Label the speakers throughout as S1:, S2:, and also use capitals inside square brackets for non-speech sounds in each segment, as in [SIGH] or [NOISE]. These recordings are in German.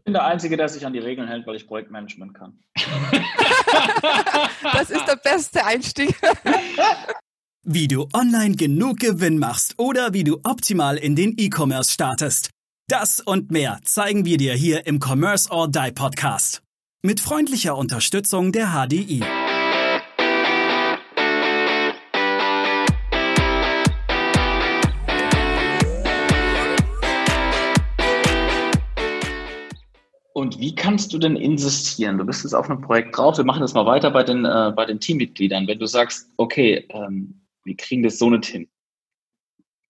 S1: Ich bin der Einzige, der sich an die Regeln hält, weil ich Projektmanagement kann. [LAUGHS]
S2: das ist der beste Einstieg. [LAUGHS]
S3: wie du online genug Gewinn machst oder wie du optimal in den E-Commerce startest. Das und mehr zeigen wir dir hier im Commerce or Die Podcast. Mit freundlicher Unterstützung der HDI.
S1: Und wie kannst du denn insistieren? Du bist jetzt auf einem Projekt drauf. Wir machen das mal weiter bei den, äh, bei den Teammitgliedern. Wenn du sagst, okay, ähm, wir kriegen das so nicht hin,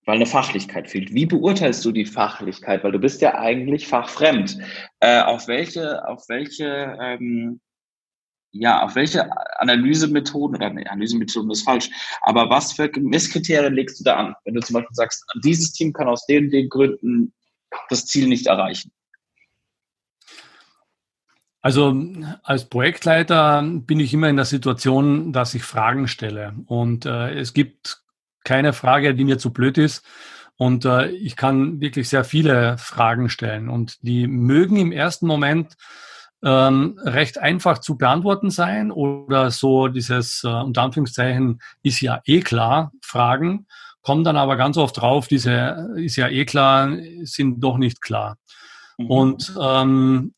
S1: weil eine Fachlichkeit fehlt. Wie beurteilst du die Fachlichkeit? Weil du bist ja eigentlich fachfremd. Äh, auf welche, auf welche, ähm, ja, auf welche Analysemethoden, oder nee, Analysemethoden ist falsch, aber was für Messkriterien legst du da an? Wenn du zum Beispiel sagst, dieses Team kann aus den, den Gründen das Ziel nicht erreichen.
S4: Also als Projektleiter bin ich immer in der Situation, dass ich Fragen stelle. Und äh, es gibt keine Frage, die mir zu blöd ist. Und äh, ich kann wirklich sehr viele Fragen stellen. Und die mögen im ersten Moment ähm, recht einfach zu beantworten sein oder so dieses äh, unter Anführungszeichen ist ja eh klar Fragen, kommen dann aber ganz oft drauf, diese ist ja eh klar, sind doch nicht klar. Mhm. Und ähm,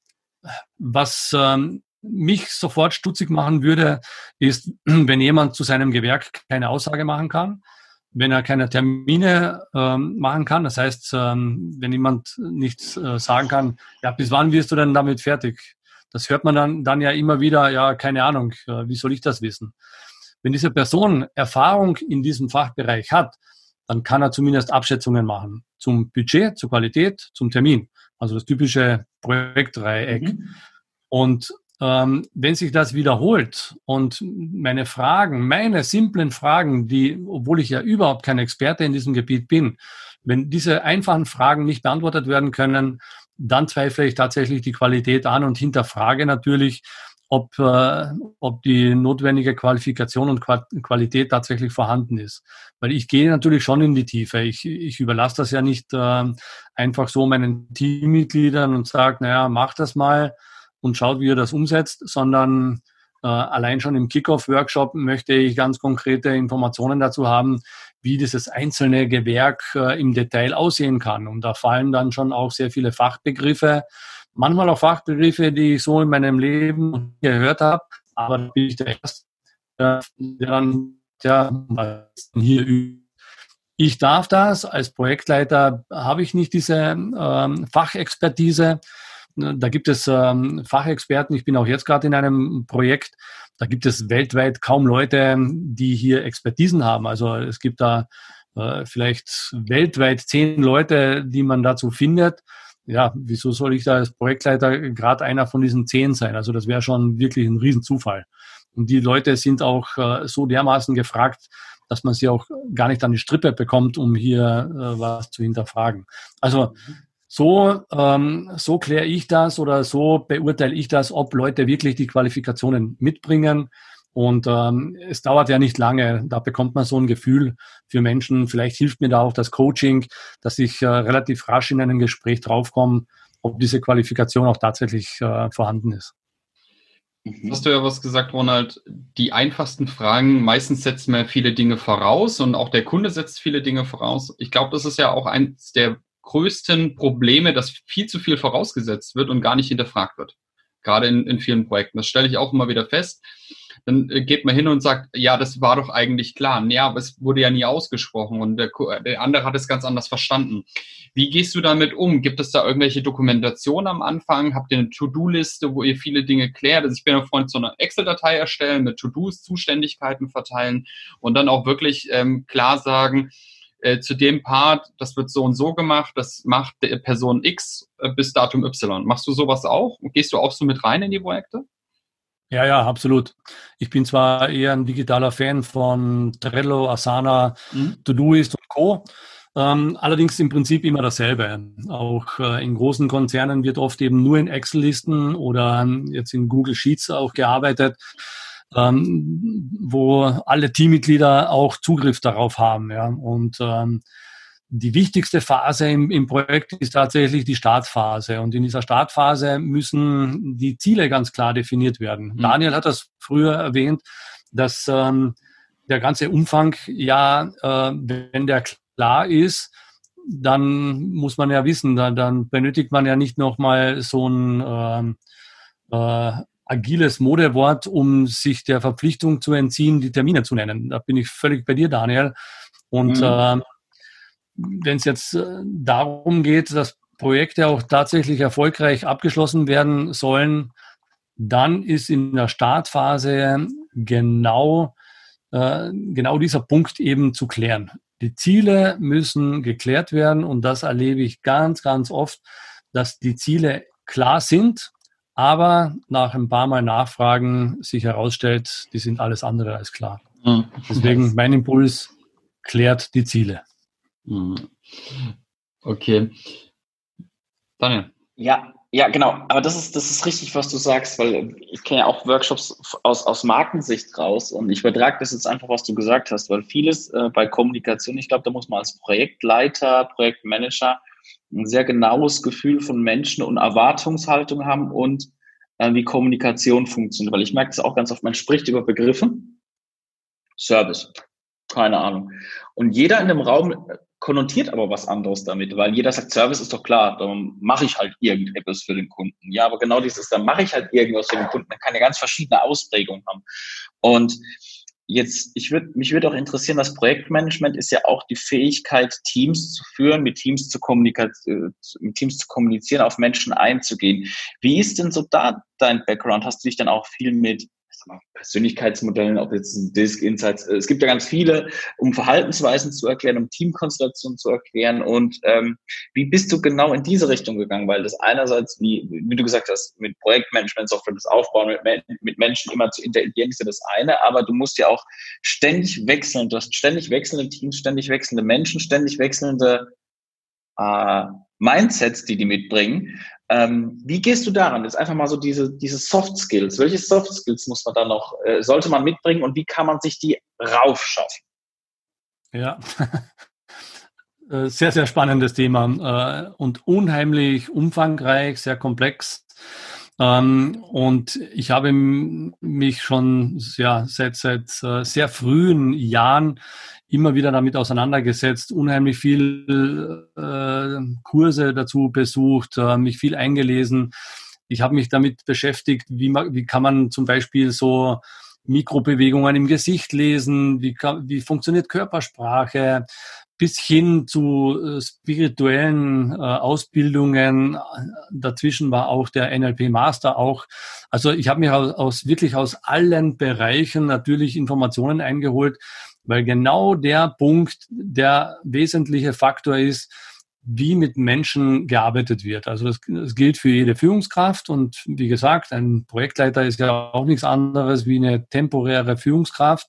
S4: was ähm, mich sofort stutzig machen würde, ist, [CLEARS THROAT] wenn jemand zu seinem Gewerk keine Aussage machen kann, wenn er keine Termine ähm, machen kann. Das heißt, ähm, wenn jemand nichts äh, sagen kann, ja, bis wann wirst du denn damit fertig? Das hört man dann, dann ja immer wieder, ja, keine Ahnung, äh, wie soll ich das wissen? Wenn diese Person Erfahrung in diesem Fachbereich hat, dann kann er zumindest Abschätzungen machen zum Budget, zur Qualität, zum Termin. Also das typische Projektdreieck. Mhm. Und ähm, wenn sich das wiederholt und meine Fragen, meine simplen Fragen, die, obwohl ich ja überhaupt kein Experte in diesem Gebiet bin, wenn diese einfachen Fragen nicht beantwortet werden können, dann zweifle ich tatsächlich die Qualität an und hinterfrage natürlich, ob, äh, ob die notwendige Qualifikation und Qualität tatsächlich vorhanden ist. Weil ich gehe natürlich schon in die Tiefe. Ich, ich überlasse das ja nicht äh, einfach so meinen Teammitgliedern und sage, naja, mach das mal und schaut, wie ihr das umsetzt, sondern äh, allein schon im Kickoff-Workshop möchte ich ganz konkrete Informationen dazu haben, wie dieses einzelne Gewerk äh, im Detail aussehen kann. Und da fallen dann schon auch sehr viele Fachbegriffe, manchmal auch Fachbegriffe, die ich so in meinem Leben gehört habe, aber da bin ich der Erste, der dann ja, hier übt. Ich darf das, als Projektleiter habe ich nicht diese ähm, Fachexpertise. Da gibt es ähm, Fachexperten. Ich bin auch jetzt gerade in einem Projekt. Da gibt es weltweit kaum Leute, die hier Expertisen haben. Also es gibt da äh, vielleicht weltweit zehn Leute, die man dazu findet ja, wieso soll ich da als Projektleiter gerade einer von diesen zehn sein? Also das wäre schon wirklich ein Riesenzufall. Und die Leute sind auch äh, so dermaßen gefragt, dass man sie auch gar nicht an die Strippe bekommt, um hier äh, was zu hinterfragen. Also so, ähm, so kläre ich das oder so beurteile ich das, ob Leute wirklich die Qualifikationen mitbringen und ähm, es dauert ja nicht lange, da bekommt man so ein Gefühl für Menschen. Vielleicht hilft mir da auch das Coaching, dass ich äh, relativ rasch in einem Gespräch draufkomme, ob diese Qualifikation auch tatsächlich äh, vorhanden ist.
S5: Mhm. Hast du ja was gesagt, Ronald, die einfachsten Fragen, meistens setzen wir viele Dinge voraus und auch der Kunde setzt viele Dinge voraus. Ich glaube, das ist ja auch eines der größten Probleme, dass viel zu viel vorausgesetzt wird und gar nicht hinterfragt wird. Gerade in, in vielen Projekten. Das stelle ich auch immer wieder fest dann äh, geht man hin und sagt, ja, das war doch eigentlich klar. Ja, aber es wurde ja nie ausgesprochen und der, der andere hat es ganz anders verstanden. Wie gehst du damit um? Gibt es da irgendwelche Dokumentation am Anfang? Habt ihr eine To-Do-Liste, wo ihr viele Dinge klärt? Also ich bin ein Freund, so eine Excel-Datei erstellen mit To-Dos, Zuständigkeiten verteilen und dann auch wirklich ähm, klar sagen, äh, zu dem Part, das wird so und so gemacht, das macht Person X äh, bis Datum Y. Machst du sowas auch? Gehst du auch so mit rein in die Projekte?
S4: Ja, ja, absolut. Ich bin zwar eher ein digitaler Fan von Trello, Asana, mhm. Todoist und Co. Ähm, allerdings im Prinzip immer dasselbe. Auch äh, in großen Konzernen wird oft eben nur in Excel-Listen oder ähm, jetzt in Google Sheets auch gearbeitet, ähm, wo alle Teammitglieder auch Zugriff darauf haben. Ja. Und ähm, die wichtigste Phase im, im Projekt ist tatsächlich die Startphase. Und in dieser Startphase müssen die Ziele ganz klar definiert werden. Mhm. Daniel hat das früher erwähnt, dass ähm, der ganze Umfang, ja, äh, wenn der klar ist, dann muss man ja wissen, dann, dann benötigt man ja nicht nochmal so ein ähm, äh, agiles Modewort, um sich der Verpflichtung zu entziehen, die Termine zu nennen. Da bin ich völlig bei dir, Daniel. Und mhm. äh, wenn es jetzt äh, darum geht, dass Projekte auch tatsächlich erfolgreich abgeschlossen werden sollen, dann ist in der Startphase genau, äh, genau dieser Punkt eben zu klären. Die Ziele müssen geklärt werden und das erlebe ich ganz, ganz oft, dass die Ziele klar sind, aber nach ein paar Mal Nachfragen sich herausstellt, die sind alles andere als klar. Mhm. Deswegen mein Impuls, klärt die Ziele.
S5: Mhm. Okay.
S1: Daniel. Ja, ja, genau. Aber das ist, das ist richtig, was du sagst, weil ich kenne ja auch Workshops aus, aus Markensicht raus und ich übertrage das jetzt einfach, was du gesagt hast, weil vieles äh, bei Kommunikation, ich glaube, da muss man als Projektleiter, Projektmanager ein sehr genaues Gefühl von Menschen und Erwartungshaltung haben und äh, wie Kommunikation funktioniert. Weil ich merke das auch ganz oft, man spricht über Begriffe. Service. Keine Ahnung. Und jeder in dem Raum konnotiert aber was anderes damit, weil jeder sagt, Service ist doch klar, dann mache ich halt irgendetwas für den Kunden. Ja, aber genau dieses, dann mache ich halt irgendwas für den Kunden, dann kann ja ganz verschiedene Ausprägungen haben. Und Jetzt, ich würde, mich würde auch interessieren, das Projektmanagement ist ja auch die Fähigkeit, Teams zu führen, mit Teams zu, äh, mit Teams zu kommunizieren, auf Menschen einzugehen. Wie ist denn so da dein Background? Hast du dich dann auch viel mit Persönlichkeitsmodellen, ob jetzt ein Disk, Insights, äh, es gibt ja ganz viele, um Verhaltensweisen zu erklären, um Teamkonstellationen zu erklären. Und ähm, wie bist du genau in diese Richtung gegangen? Weil das einerseits, wie, wie du gesagt hast, mit Projektmanagement, Software, das Aufbauen, mit, mit Menschen immer zu interagieren, ist ja das eine, aber du musst ja auch ständig wechseln. Du hast ständig wechselnde Teams, ständig wechselnde Menschen, ständig wechselnde äh, Mindsets, die die mitbringen. Ähm, wie gehst du daran? Jetzt einfach mal so diese, diese Soft Skills. Welche Soft Skills muss man da noch, äh, sollte man mitbringen und wie kann man sich die raufschaffen?
S4: Ja, [LAUGHS] äh, sehr, sehr spannendes Thema äh, und unheimlich umfangreich, sehr komplex. Ähm, und ich habe mich schon ja, seit, seit äh, sehr frühen Jahren immer wieder damit auseinandergesetzt, unheimlich viel äh, Kurse dazu besucht, äh, mich viel eingelesen. Ich habe mich damit beschäftigt, wie, wie kann man zum Beispiel so Mikrobewegungen im Gesicht lesen, wie, wie funktioniert Körpersprache, bis hin zu äh, spirituellen äh, Ausbildungen. Dazwischen war auch der NLP Master auch. Also ich habe mir aus, aus wirklich aus allen Bereichen natürlich Informationen eingeholt, weil genau der Punkt der wesentliche Faktor ist, wie mit Menschen gearbeitet wird. Also das, das, gilt für jede Führungskraft und wie gesagt, ein Projektleiter ist ja auch nichts anderes wie eine temporäre Führungskraft.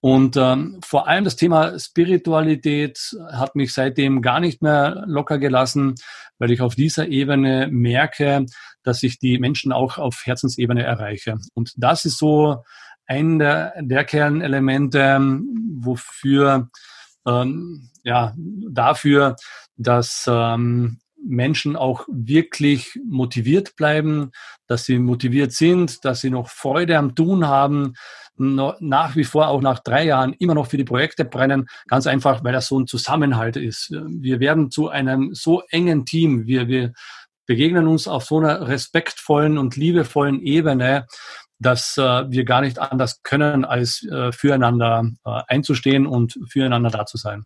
S4: Und ähm, vor allem das Thema Spiritualität hat mich seitdem gar nicht mehr locker gelassen, weil ich auf dieser Ebene merke, dass ich die Menschen auch auf Herzensebene erreiche. Und das ist so ein der, der Kernelemente, ähm, wofür, ähm, ja, dafür, dass ähm, Menschen auch wirklich motiviert bleiben, dass sie motiviert sind, dass sie noch Freude am Tun haben, nach wie vor auch nach drei Jahren immer noch für die Projekte brennen, ganz einfach, weil das so ein Zusammenhalt ist. Wir werden zu einem so engen Team, wir, wir begegnen uns auf so einer respektvollen und liebevollen Ebene, dass äh, wir gar nicht anders können, als äh, füreinander äh, einzustehen und füreinander da zu sein.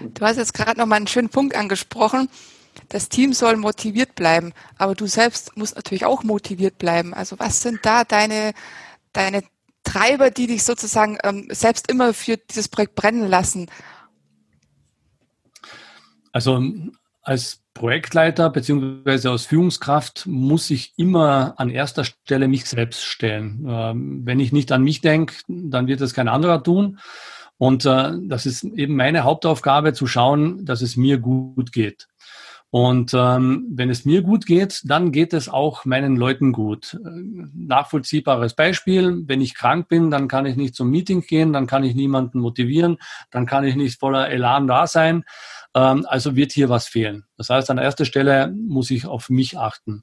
S2: Du hast jetzt gerade noch mal einen schönen Punkt angesprochen. Das Team soll motiviert bleiben, aber du selbst musst natürlich auch motiviert bleiben. Also was sind da deine, deine Treiber, die dich sozusagen ähm, selbst immer für dieses Projekt brennen lassen?
S4: Also als Projektleiter beziehungsweise als Führungskraft muss ich immer an erster Stelle mich selbst stellen. Ähm, wenn ich nicht an mich denke, dann wird das kein anderer tun. Und äh, das ist eben meine Hauptaufgabe, zu schauen, dass es mir gut geht. Und ähm, wenn es mir gut geht, dann geht es auch meinen Leuten gut. Nachvollziehbares Beispiel, wenn ich krank bin, dann kann ich nicht zum Meeting gehen, dann kann ich niemanden motivieren, dann kann ich nicht voller Elan da sein. Ähm, also wird hier was fehlen. Das heißt, an erster Stelle muss ich auf mich achten.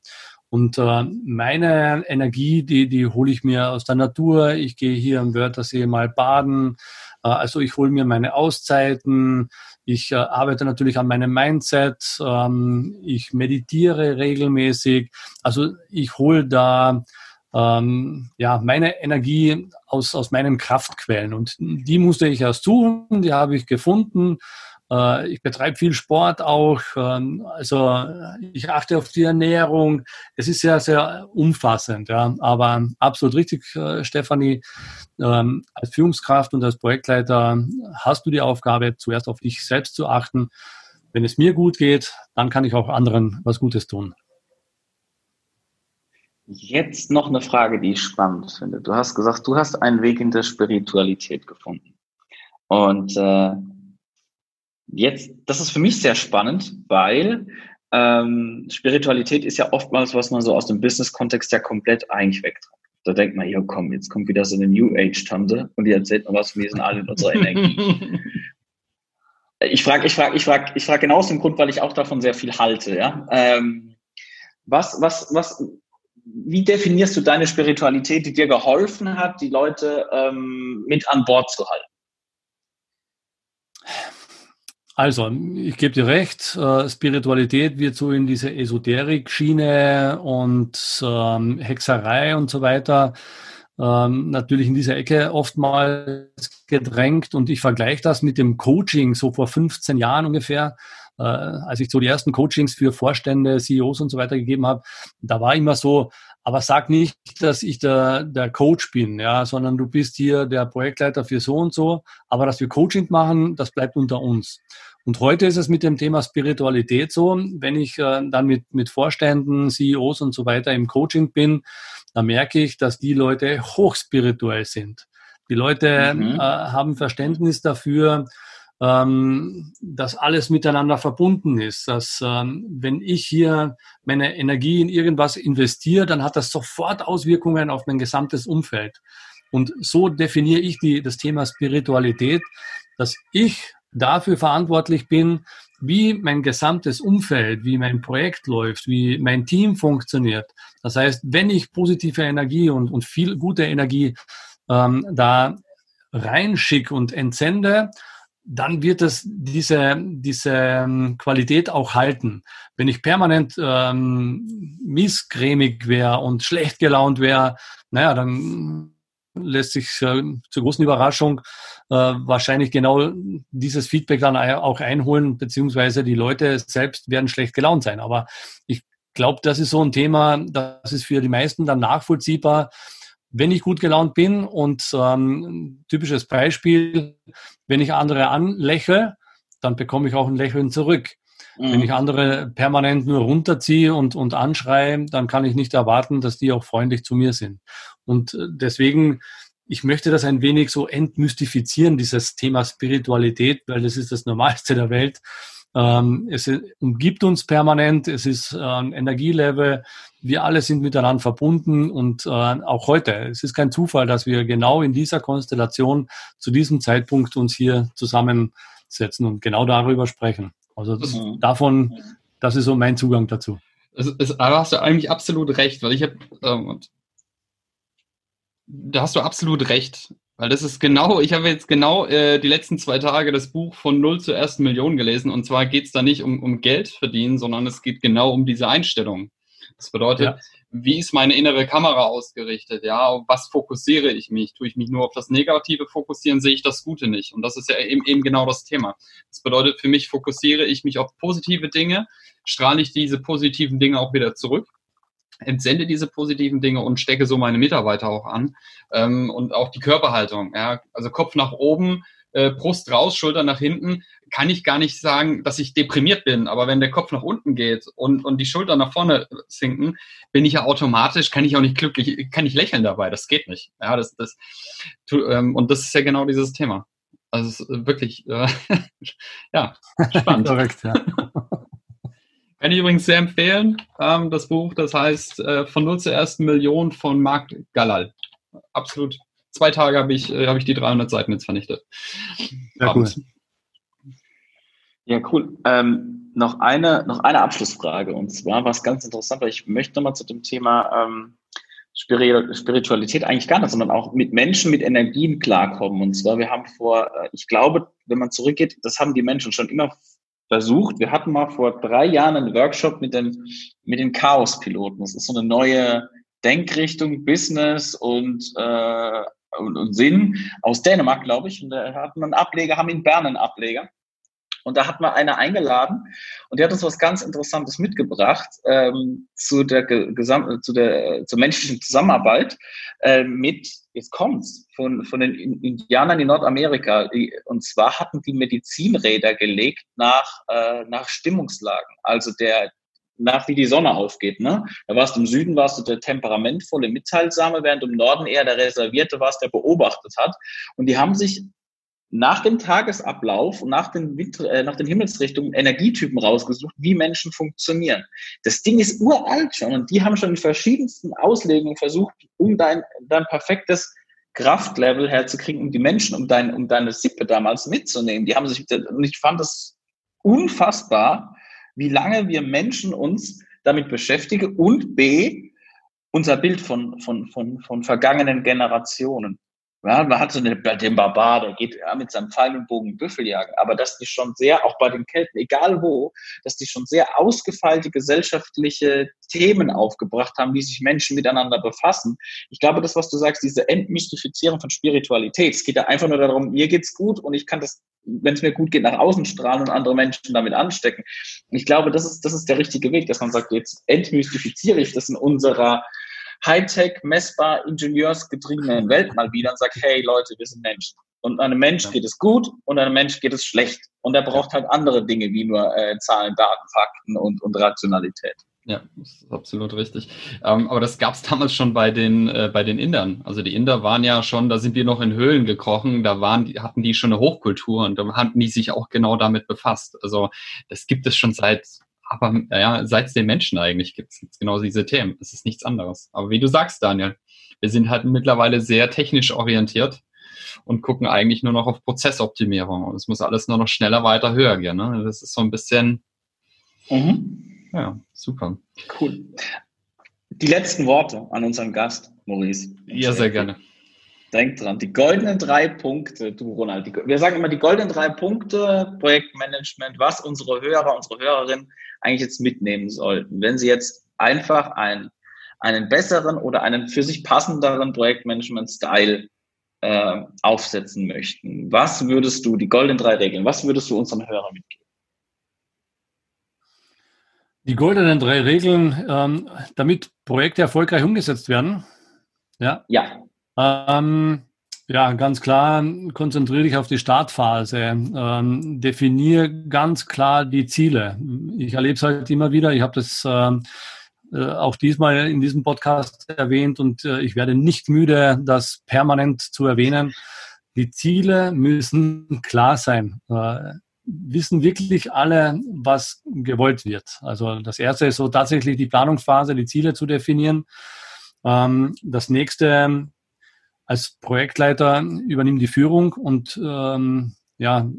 S4: Und äh, meine Energie, die, die hole ich mir aus der Natur. Ich gehe hier am Wörthersee mal baden. Äh, also ich hole mir meine Auszeiten. Ich äh, arbeite natürlich an meinem Mindset. Ähm, ich meditiere regelmäßig. Also ich hole da ähm, ja meine Energie aus, aus meinen Kraftquellen. Und die musste ich erst suchen. Die habe ich gefunden. Äh, ich betreibe viel Sport auch. Ähm, also ich achte auf die Ernährung. Es ist sehr, sehr umfassend. Ja. Aber absolut richtig, äh, Stefanie. Ähm, als Führungskraft und als Projektleiter hast du die Aufgabe, zuerst auf dich selbst zu achten. Wenn es mir gut geht, dann kann ich auch anderen was Gutes tun.
S1: Jetzt noch eine Frage, die ich spannend finde. Du hast gesagt, du hast einen Weg in der Spiritualität gefunden. Und äh, Jetzt, das ist für mich sehr spannend, weil ähm, Spiritualität ist ja oftmals, was man so aus dem Business-Kontext ja komplett eigentlich wegträgt. Da denkt man, ja komm, jetzt kommt wieder so eine New Age-Tante und die erzählt mir was, wir sind alle in unserer Energie. [LAUGHS] ich frage, ich frage, ich frage, ich frage genau aus dem Grund, weil ich auch davon sehr viel halte. Ja? Ähm, was, was, was, wie definierst du deine Spiritualität, die dir geholfen hat, die Leute ähm, mit an Bord zu halten?
S4: Also, ich gebe dir recht, äh, Spiritualität wird so in diese Esoterik-Schiene und ähm, Hexerei und so weiter ähm, natürlich in diese Ecke oftmals gedrängt. Und ich vergleiche das mit dem Coaching so vor 15 Jahren ungefähr, äh, als ich so die ersten Coachings für Vorstände, CEOs und so weiter gegeben habe. Da war immer so, aber sag nicht, dass ich der, der Coach bin, ja, sondern du bist hier der Projektleiter für so und so. Aber dass wir Coaching machen, das bleibt unter uns. Und heute ist es mit dem Thema Spiritualität so, wenn ich äh, dann mit, mit Vorständen, CEOs und so weiter im Coaching bin, dann merke ich, dass die Leute hochspirituell sind. Die Leute mhm. äh, haben Verständnis dafür, ähm, dass alles miteinander verbunden ist. Dass ähm, wenn ich hier meine Energie in irgendwas investiere, dann hat das sofort Auswirkungen auf mein gesamtes Umfeld. Und so definiere ich die, das Thema Spiritualität, dass ich dafür verantwortlich bin, wie mein gesamtes Umfeld, wie mein Projekt läuft, wie mein Team funktioniert. Das heißt, wenn ich positive Energie und, und viel gute Energie ähm, da reinschicke und entsende, dann wird es diese, diese ähm, Qualität auch halten. Wenn ich permanent ähm, misscremig wäre und schlecht gelaunt wäre, naja, dann lässt sich äh, zur großen Überraschung äh, wahrscheinlich genau dieses Feedback dann auch einholen, beziehungsweise die Leute selbst werden schlecht gelaunt sein. Aber ich glaube, das ist so ein Thema, das ist für die meisten dann nachvollziehbar, wenn ich gut gelaunt bin und ähm, typisches Beispiel, wenn ich andere anlächle, dann bekomme ich auch ein Lächeln zurück. Mhm. Wenn ich andere permanent nur runterziehe und, und anschreie, dann kann ich nicht erwarten, dass die auch freundlich zu mir sind. Und äh, deswegen, ich möchte das ein wenig so entmystifizieren, dieses Thema Spiritualität, weil das ist das Normalste der Welt. Ähm, es umgibt uns permanent, es ist äh, ein Energielevel, wir alle sind miteinander verbunden und äh, auch heute, es ist kein Zufall, dass wir genau in dieser Konstellation zu diesem Zeitpunkt uns hier zusammensetzen und genau darüber sprechen. Also das, mhm. davon, das ist so mein Zugang dazu.
S5: Es, es, da hast du eigentlich absolut recht, weil ich habe, ähm, da hast du absolut recht. Weil das ist genau, ich habe jetzt genau äh, die letzten zwei Tage das Buch von Null zur ersten Million gelesen. Und zwar geht es da nicht um, um Geld verdienen, sondern es geht genau um diese Einstellung. Das bedeutet, ja. wie ist meine innere Kamera ausgerichtet? Ja, auf was fokussiere ich mich? Tue ich mich nur auf das Negative fokussieren, sehe ich das Gute nicht. Und das ist ja eben, eben genau das Thema. Das bedeutet, für mich fokussiere ich mich auf positive Dinge, strahle ich diese positiven Dinge auch wieder zurück entsende diese positiven Dinge und stecke so meine Mitarbeiter auch an. Ähm, und auch die Körperhaltung, ja, also Kopf nach oben, äh, Brust raus, Schulter nach hinten, kann ich gar nicht sagen, dass ich deprimiert bin. Aber wenn der Kopf nach unten geht und, und die Schulter nach vorne sinken, bin ich ja automatisch, kann ich auch nicht glücklich, kann ich lächeln dabei. Das geht nicht. Ja, das, das, ähm, und das ist ja genau dieses Thema. Also wirklich, äh, [LAUGHS] ja, spannend. Korrekt, ja. Kann ich übrigens sehr empfehlen, ähm, das Buch, das heißt äh, Von Null zur ersten Million von Marc Galal. Absolut. Zwei Tage habe ich, äh, hab ich die 300 Seiten jetzt vernichtet.
S1: Ja, cool. Ja, cool. Ähm, noch, eine, noch eine Abschlussfrage und zwar was ganz interessant, weil ich möchte nochmal zu dem Thema ähm, Spiritualität eigentlich gar nicht, sondern auch mit Menschen, mit Energien klarkommen. Und zwar, wir haben vor, äh, ich glaube, wenn man zurückgeht, das haben die Menschen schon immer versucht. Wir hatten mal vor drei Jahren einen Workshop mit den, mit den Chaos-Piloten. Das ist so eine neue Denkrichtung, Business und, äh, und, und Sinn aus Dänemark, glaube ich. Und da hatten wir einen Ableger, haben in Bern einen Ableger. Und da hat man eine eingeladen und die hat uns was ganz Interessantes mitgebracht ähm, zu der Gesam zu der zur menschlichen Zusammenarbeit äh, mit jetzt kommt's von von den Indianern in Nordamerika und zwar hatten die Medizinräder gelegt nach äh, nach Stimmungslagen, also der nach wie die Sonne aufgeht. Ne? Da warst im Süden, warst du der temperamentvolle, mitteilsame, während im Norden eher der reservierte warst, der beobachtet hat. Und die haben sich nach dem Tagesablauf und nach den, äh, nach den Himmelsrichtungen Energietypen rausgesucht, wie Menschen funktionieren. Das Ding ist uralt schon und die haben schon die verschiedensten Auslegungen versucht, um dein, dein perfektes Kraftlevel herzukriegen, um die Menschen, um, dein, um deine Sippe damals mitzunehmen. Die haben sich, und ich fand das unfassbar, wie lange wir Menschen uns damit beschäftigen und B, unser Bild von, von, von, von vergangenen Generationen. Ja, man hat so eine, den Barbar, der geht ja, mit seinem Pfeil und Bogen Büffel jagen, aber dass die schon sehr, auch bei den Kelten, egal wo, dass die schon sehr ausgefeilte gesellschaftliche Themen aufgebracht haben, wie sich Menschen miteinander befassen. Ich glaube, das, was du sagst, diese Entmystifizierung von Spiritualität, es geht ja einfach nur darum, mir geht's gut und ich kann das, wenn es mir gut geht, nach außen strahlen und andere Menschen damit anstecken. ich glaube, das ist, das ist der richtige Weg, dass man sagt, jetzt entmystifiziere ich das in unserer Hightech, messbar, ingenieursgetriebenen Welt mal wieder und sagt, hey Leute, wir sind Menschen. Und einem Mensch geht es gut und einem Mensch geht es schlecht. Und er braucht halt andere Dinge wie nur äh, Zahlen, Daten, Fakten und, und Rationalität.
S5: Ja, das ist absolut richtig. Ähm, aber das gab es damals schon bei den, äh, bei den Indern. Also die Inder waren ja schon, da sind wir noch in Höhlen gekrochen, da waren, hatten die schon eine Hochkultur und da hatten die sich auch genau damit befasst. Also das gibt es schon seit aber ja, seit es den Menschen eigentlich gibt, gibt es genau diese Themen. Es ist nichts anderes. Aber wie du sagst, Daniel, wir sind halt mittlerweile sehr technisch orientiert und gucken eigentlich nur noch auf Prozessoptimierung. Und es muss alles nur noch schneller, weiter, höher gehen. Ne? Das ist so ein bisschen, mhm. ja, super.
S1: Cool. Die letzten Worte an unseren Gast, Maurice.
S5: Ja, sehr gerne.
S1: Denk dran, die goldenen drei Punkte, du Ronald, die, wir sagen immer die goldenen drei Punkte, Projektmanagement, was unsere Hörer, unsere Hörerinnen eigentlich jetzt mitnehmen sollten, wenn sie jetzt einfach ein, einen besseren oder einen für sich passenderen Projektmanagement-Style äh, aufsetzen möchten. Was würdest du, die goldenen drei Regeln, was würdest du unseren Hörern mitgeben?
S4: Die goldenen drei Regeln, ähm, damit Projekte erfolgreich umgesetzt werden. Ja. Ja. Ähm, ja, ganz klar, konzentriere dich auf die Startphase. Ähm, definiere ganz klar die Ziele. Ich erlebe es halt immer wieder. Ich habe das ähm, äh, auch diesmal in diesem Podcast erwähnt und äh, ich werde nicht müde, das permanent zu erwähnen. Die Ziele müssen klar sein. Äh, wissen wirklich alle, was gewollt wird. Also das erste ist so tatsächlich die Planungsphase, die Ziele zu definieren. Ähm, das nächste als Projektleiter übernimm die Führung und ähm, ja,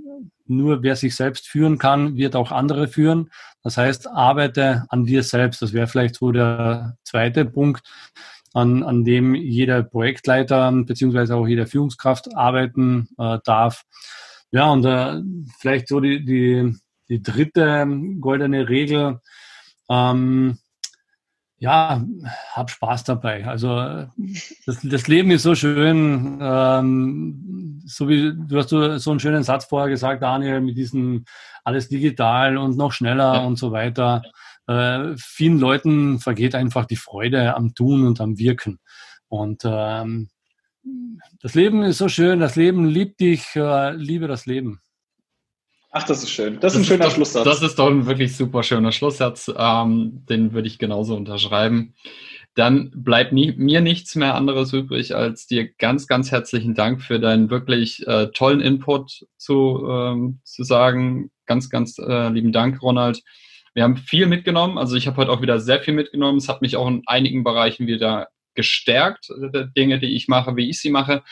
S4: nur wer sich selbst führen kann, wird auch andere führen. Das heißt, arbeite an dir selbst. Das wäre vielleicht so der zweite Punkt, an, an dem jeder Projektleiter beziehungsweise auch jede Führungskraft arbeiten äh, darf. Ja, und äh, vielleicht so die, die, die dritte goldene Regel. Ähm, ja, hab Spaß dabei. Also das, das Leben ist so schön. Ähm, so wie du hast so, so einen schönen Satz vorher gesagt, Daniel, mit diesem alles digital und noch schneller ja. und so weiter. Äh, vielen Leuten vergeht einfach die Freude am Tun und am Wirken. Und ähm, das Leben ist so schön. Das Leben liebt dich. Äh, liebe das Leben.
S1: Ach, das ist schön. Das ist das ein schöner
S5: doch,
S1: Schlusssatz.
S5: Das ist doch ein wirklich super schöner Schlusssatz. Ähm, den würde ich genauso unterschreiben. Dann bleibt nie, mir nichts mehr anderes übrig, als dir ganz, ganz herzlichen Dank für deinen wirklich äh, tollen Input zu, ähm, zu sagen. Ganz, ganz äh, lieben Dank, Ronald. wir haben viel mitgenommen. Also ich habe heute auch wieder sehr viel mitgenommen. Es hat mich auch in einigen Bereichen wieder gestärkt, äh, Dinge, die ich mache, wie ich sie mache.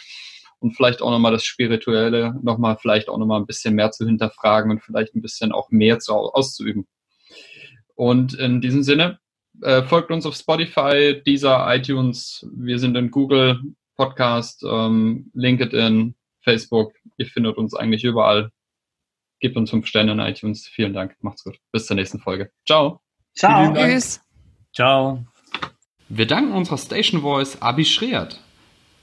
S5: Und vielleicht auch nochmal das Spirituelle, nochmal vielleicht auch nochmal ein bisschen mehr zu hinterfragen und vielleicht ein bisschen auch mehr zu, auszuüben. Und in diesem Sinne, äh, folgt uns auf Spotify, dieser iTunes. Wir sind in Google Podcast, ähm, LinkedIn, Facebook. Ihr findet uns eigentlich überall. Gebt uns fünf Sterne in iTunes. Vielen Dank. Macht's gut. Bis zur nächsten Folge. Ciao.
S2: Ciao. Tschüss.
S4: Ciao.
S5: Wir danken unserer Station Voice Abi Schreert.